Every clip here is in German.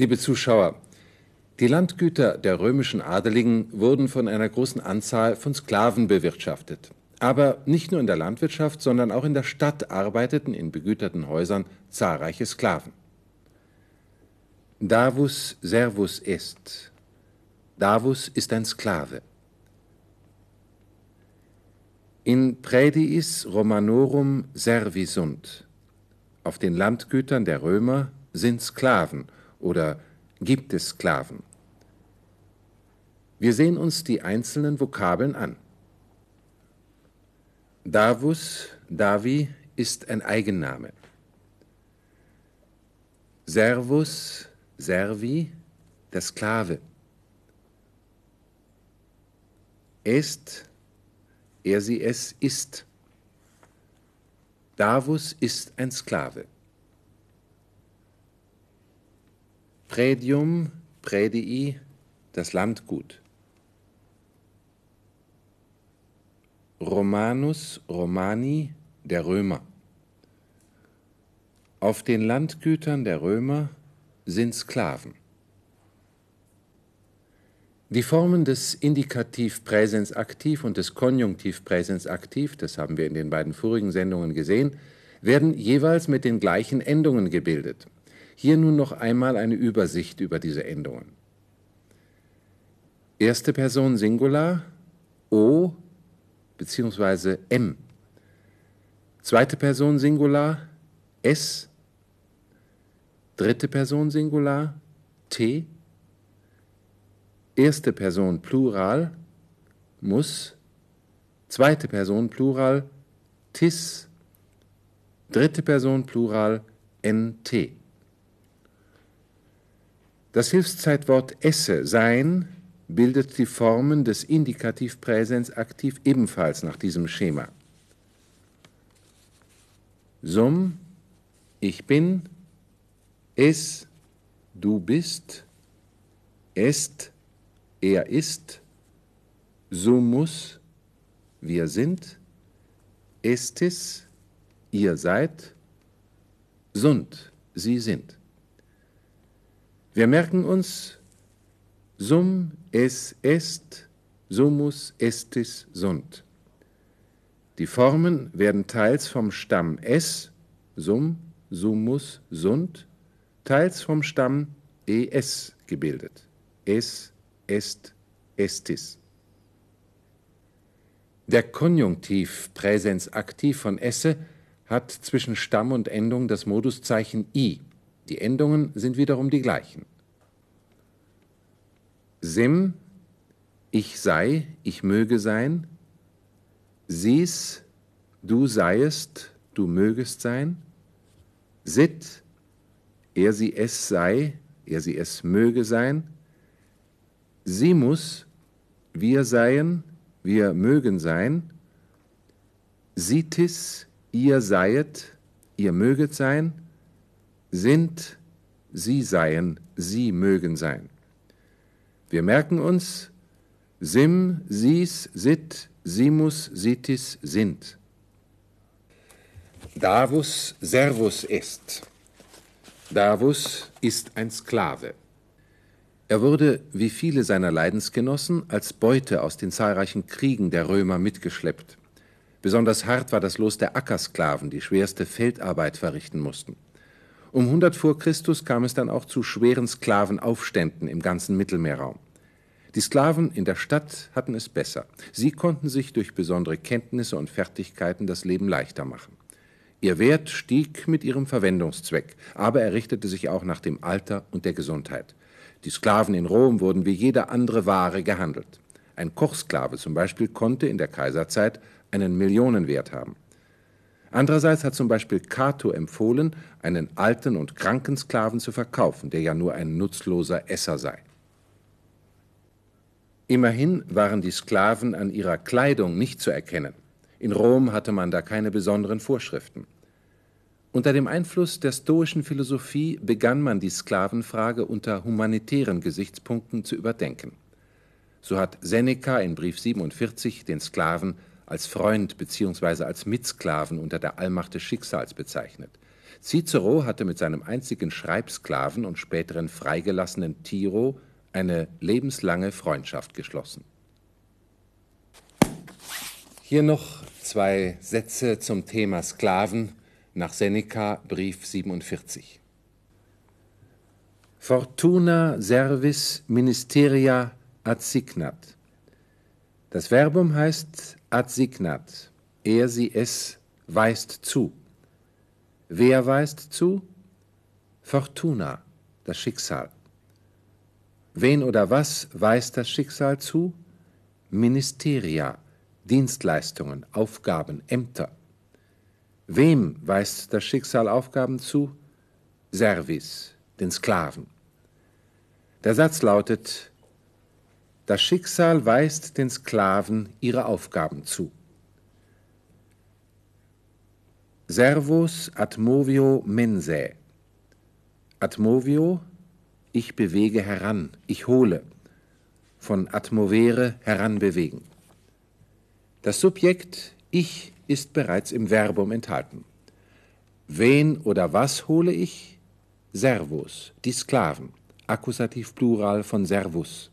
Liebe Zuschauer, die Landgüter der römischen Adeligen wurden von einer großen Anzahl von Sklaven bewirtschaftet. Aber nicht nur in der Landwirtschaft, sondern auch in der Stadt arbeiteten in begüterten Häusern zahlreiche Sklaven. Davus servus est. Davus ist ein Sklave. In Praediis Romanorum servi sunt. Auf den Landgütern der Römer sind Sklaven oder gibt es Sklaven. Wir sehen uns die einzelnen Vokabeln an. Davus, Davi ist ein Eigenname. Servus, Servi, der Sklave. Est, er sie es ist. Davus ist ein Sklave. Prädium, Prädii, das Landgut. Romanus Romani, der Römer. Auf den Landgütern der Römer sind Sklaven. Die Formen des Indikativ Präsens aktiv und des Konjunktiv Präsens aktiv, das haben wir in den beiden vorigen Sendungen gesehen, werden jeweils mit den gleichen Endungen gebildet. Hier nun noch einmal eine Übersicht über diese Endungen. Erste Person Singular O bzw. M. Zweite Person Singular S. Dritte Person Singular T. Erste Person Plural muss. Zweite Person Plural tis. Dritte Person Plural nt. Das Hilfszeitwort esse, sein, bildet die Formen des Indikativpräsens aktiv ebenfalls nach diesem Schema. Sum, ich bin, es, du bist, est, er ist, sumus, wir sind, estis, ihr seid, sunt, sie sind. Wir merken uns sum es est, sumus estis sunt. Die Formen werden teils vom Stamm es, sum, sumus, sunt, teils vom Stamm es gebildet. Es, est, estis. Der Konjunktiv Präsensaktiv von esse hat zwischen Stamm und Endung das Moduszeichen i. Die Endungen sind wiederum die gleichen. Sim, ich sei, ich möge sein. Sies, du seiest, du mögest sein. Sit, er sie es sei, er sie es möge sein. Simus, wir seien, wir mögen sein. Sitis, ihr seiet, ihr möget sein sind, sie seien, sie mögen sein. Wir merken uns, sim, sis, sit, simus, sitis, sind. Davus servus est. Davus ist ein Sklave. Er wurde, wie viele seiner Leidensgenossen, als Beute aus den zahlreichen Kriegen der Römer mitgeschleppt. Besonders hart war das Los der Ackersklaven, die schwerste Feldarbeit verrichten mussten. Um 100 vor Christus kam es dann auch zu schweren Sklavenaufständen im ganzen Mittelmeerraum. Die Sklaven in der Stadt hatten es besser. Sie konnten sich durch besondere Kenntnisse und Fertigkeiten das Leben leichter machen. Ihr Wert stieg mit ihrem Verwendungszweck, aber er richtete sich auch nach dem Alter und der Gesundheit. Die Sklaven in Rom wurden wie jede andere Ware gehandelt. Ein Kochsklave zum Beispiel konnte in der Kaiserzeit einen Millionenwert haben. Andererseits hat zum Beispiel Cato empfohlen, einen alten und kranken Sklaven zu verkaufen, der ja nur ein nutzloser Esser sei. Immerhin waren die Sklaven an ihrer Kleidung nicht zu erkennen. In Rom hatte man da keine besonderen Vorschriften. Unter dem Einfluss der stoischen Philosophie begann man die Sklavenfrage unter humanitären Gesichtspunkten zu überdenken. So hat Seneca in Brief 47 den Sklaven als Freund bzw. als Mitsklaven unter der Allmacht des Schicksals bezeichnet. Cicero hatte mit seinem einzigen Schreibsklaven und späteren freigelassenen Tiro eine lebenslange Freundschaft geschlossen. Hier noch zwei Sätze zum Thema Sklaven nach Seneca, Brief 47. Fortuna servis ministeria adsignat. Das Verbum heißt adsignat. Er, sie, es weist zu. Wer weist zu? Fortuna, das Schicksal. Wen oder was weist das Schicksal zu? Ministeria, Dienstleistungen, Aufgaben, Ämter. Wem weist das Schicksal Aufgaben zu? Servis, den Sklaven. Der Satz lautet, das Schicksal weist den Sklaven ihre Aufgaben zu. Servus atmovio mensae. Atmovio, ich bewege heran, ich hole. Von atmovere heranbewegen. Das Subjekt ich ist bereits im Verbum enthalten. Wen oder was hole ich? Servus, die Sklaven. Akkusativ Plural von Servus.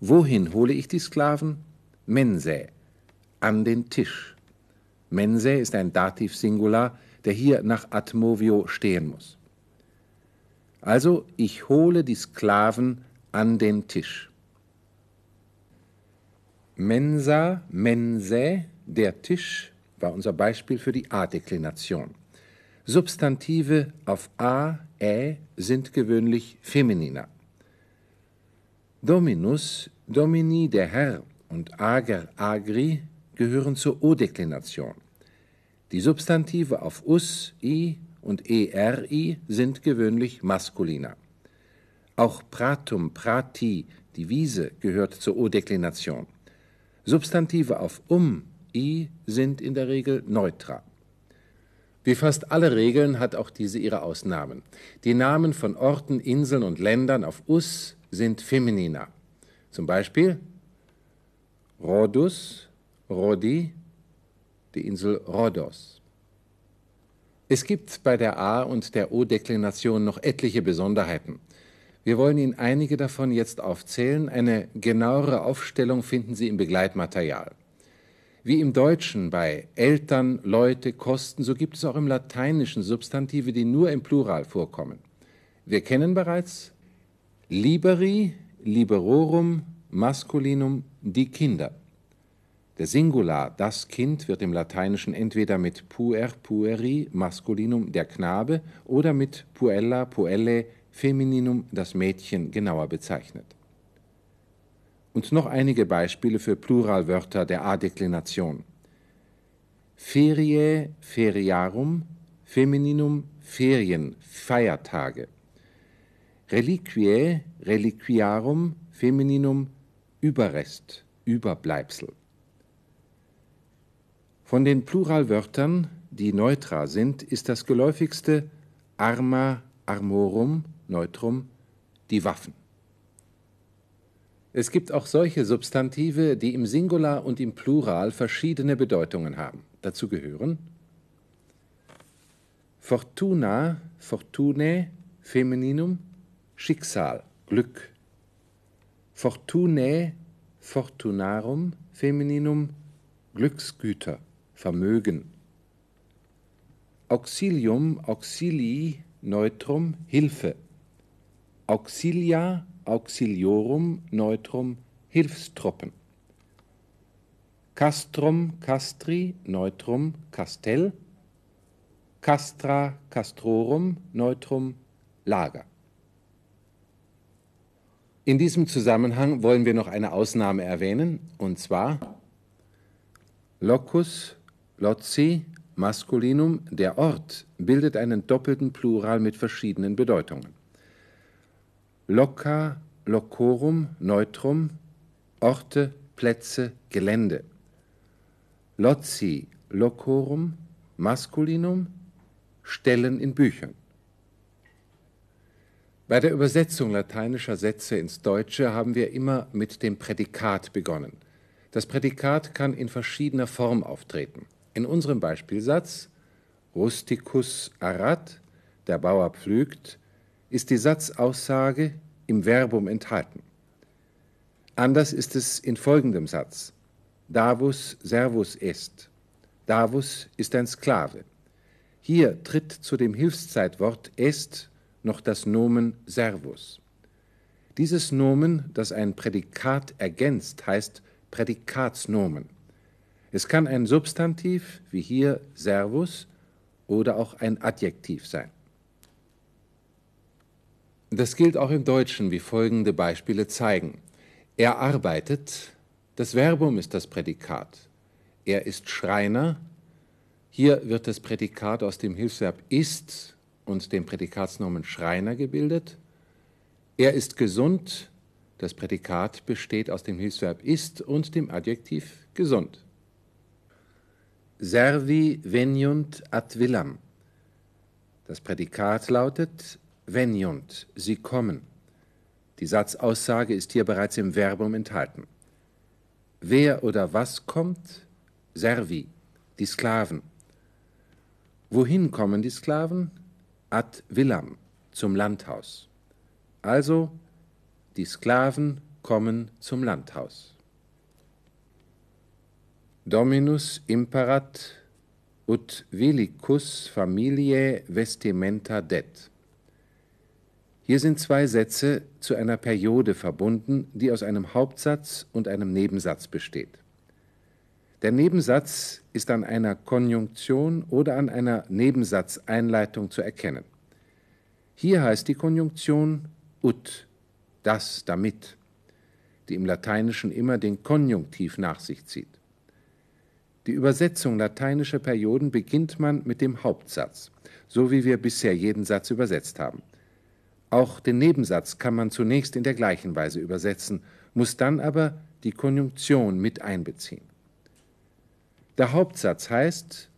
Wohin hole ich die Sklaven? Mensae, an den Tisch. Mense ist ein Dativ Singular, der hier nach Atmovio stehen muss. Also, ich hole die Sklaven an den Tisch. Mensa, Mense, der Tisch, war unser Beispiel für die A-Deklination. Substantive auf A, Ä sind gewöhnlich femininer. Dominus, Domini, der Herr und Ager, Agri gehören zur O-Deklination. Die Substantive auf us, i und eri sind gewöhnlich maskuliner. Auch pratum, prati, die Wiese, gehört zur O-Deklination. Substantive auf um, i sind in der Regel neutra. Wie fast alle Regeln hat auch diese ihre Ausnahmen. Die Namen von Orten, Inseln und Ländern auf us sind femininer. Zum Beispiel Rhodus, Rodi, die Insel Rhodos. Es gibt bei der A- und der O-Deklination noch etliche Besonderheiten. Wir wollen Ihnen einige davon jetzt aufzählen. Eine genauere Aufstellung finden Sie im Begleitmaterial. Wie im Deutschen bei Eltern, Leute, Kosten, so gibt es auch im Lateinischen Substantive, die nur im Plural vorkommen. Wir kennen bereits liberi, liberorum, masculinum, die Kinder. Der Singular, das Kind, wird im Lateinischen entweder mit puer, pueri, maskulinum, der Knabe, oder mit puella, puelle, femininum, das Mädchen, genauer bezeichnet. Und noch einige Beispiele für Pluralwörter der A-Deklination. Ferie, feriarum, femininum, Ferien, Feiertage. Reliquiae, reliquiarum, femininum, Überrest, Überbleibsel. Von den Pluralwörtern, die neutra sind, ist das geläufigste arma, armorum, neutrum, die Waffen. Es gibt auch solche Substantive, die im Singular und im Plural verschiedene Bedeutungen haben. Dazu gehören Fortuna, Fortune, Femininum, Schicksal, Glück. Fortunae, Fortunarum, Femininum, Glücksgüter. Vermögen. Auxilium, auxilii, neutrum, Hilfe. Auxilia, auxiliorum, neutrum, Hilfstruppen. Castrum, castri, neutrum, Castell. Castra, castrorum, neutrum, Lager. In diesem Zusammenhang wollen wir noch eine Ausnahme erwähnen, und zwar Locus Lotzi, Maskulinum, der Ort, bildet einen doppelten Plural mit verschiedenen Bedeutungen. Loca, locorum, neutrum, Orte, Plätze, Gelände. Loci, locorum, Maskulinum, Stellen in Büchern. Bei der Übersetzung lateinischer Sätze ins Deutsche haben wir immer mit dem Prädikat begonnen. Das Prädikat kann in verschiedener Form auftreten. In unserem Beispielsatz rusticus arat, der Bauer pflügt, ist die Satzaussage im Verbum enthalten. Anders ist es in folgendem Satz. Davus servus est. Davus ist ein Sklave. Hier tritt zu dem Hilfszeitwort est noch das Nomen servus. Dieses Nomen, das ein Prädikat ergänzt, heißt Prädikatsnomen. Es kann ein Substantiv, wie hier servus, oder auch ein Adjektiv sein. Das gilt auch im Deutschen, wie folgende Beispiele zeigen. Er arbeitet, das Verbum ist das Prädikat. Er ist Schreiner, hier wird das Prädikat aus dem Hilfsverb ist und dem Prädikatsnomen Schreiner gebildet. Er ist gesund, das Prädikat besteht aus dem Hilfsverb ist und dem Adjektiv gesund. Servi veniunt ad villam. Das Prädikat lautet veniunt, sie kommen. Die Satzaussage ist hier bereits im Verbum enthalten. Wer oder was kommt? Servi, die Sklaven. Wohin kommen die Sklaven? Ad villam, zum Landhaus. Also, die Sklaven kommen zum Landhaus. Dominus imperat ut vilicus familiae vestimenta det. Hier sind zwei Sätze zu einer Periode verbunden, die aus einem Hauptsatz und einem Nebensatz besteht. Der Nebensatz ist an einer Konjunktion oder an einer Nebensatzeinleitung zu erkennen. Hier heißt die Konjunktion ut, das damit, die im Lateinischen immer den Konjunktiv nach sich zieht. Die Übersetzung lateinischer Perioden beginnt man mit dem Hauptsatz, so wie wir bisher jeden Satz übersetzt haben. Auch den Nebensatz kann man zunächst in der gleichen Weise übersetzen, muss dann aber die Konjunktion mit einbeziehen. Der Hauptsatz heißt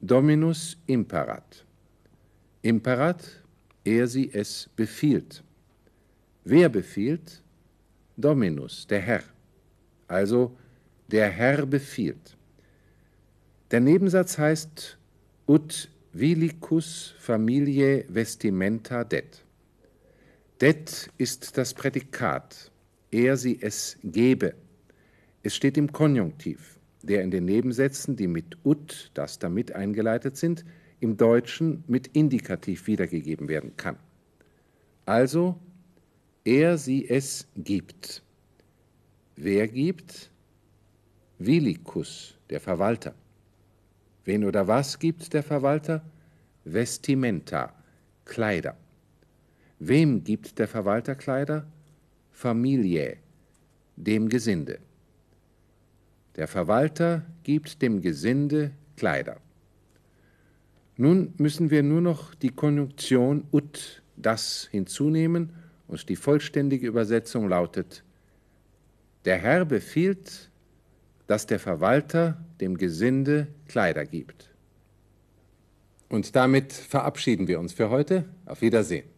Dominus imperat. Imperat, er sie es befiehlt. Wer befiehlt? Dominus, der Herr. Also der Herr befiehlt. Der Nebensatz heißt ut vilicus familiae vestimenta det. Det ist das Prädikat, er sie es gebe. Es steht im Konjunktiv, der in den Nebensätzen, die mit ut, das damit eingeleitet sind, im Deutschen mit Indikativ wiedergegeben werden kann. Also, er sie es gibt. Wer gibt? Vilicus, der Verwalter. Wen oder was gibt der Verwalter? Vestimenta, Kleider. Wem gibt der Verwalter Kleider? Familie, dem Gesinde. Der Verwalter gibt dem Gesinde Kleider. Nun müssen wir nur noch die Konjunktion ut, das hinzunehmen und die vollständige Übersetzung lautet, der Herr befiehlt, dass der Verwalter dem Gesinde Kleider gibt. Und damit verabschieden wir uns für heute. Auf Wiedersehen.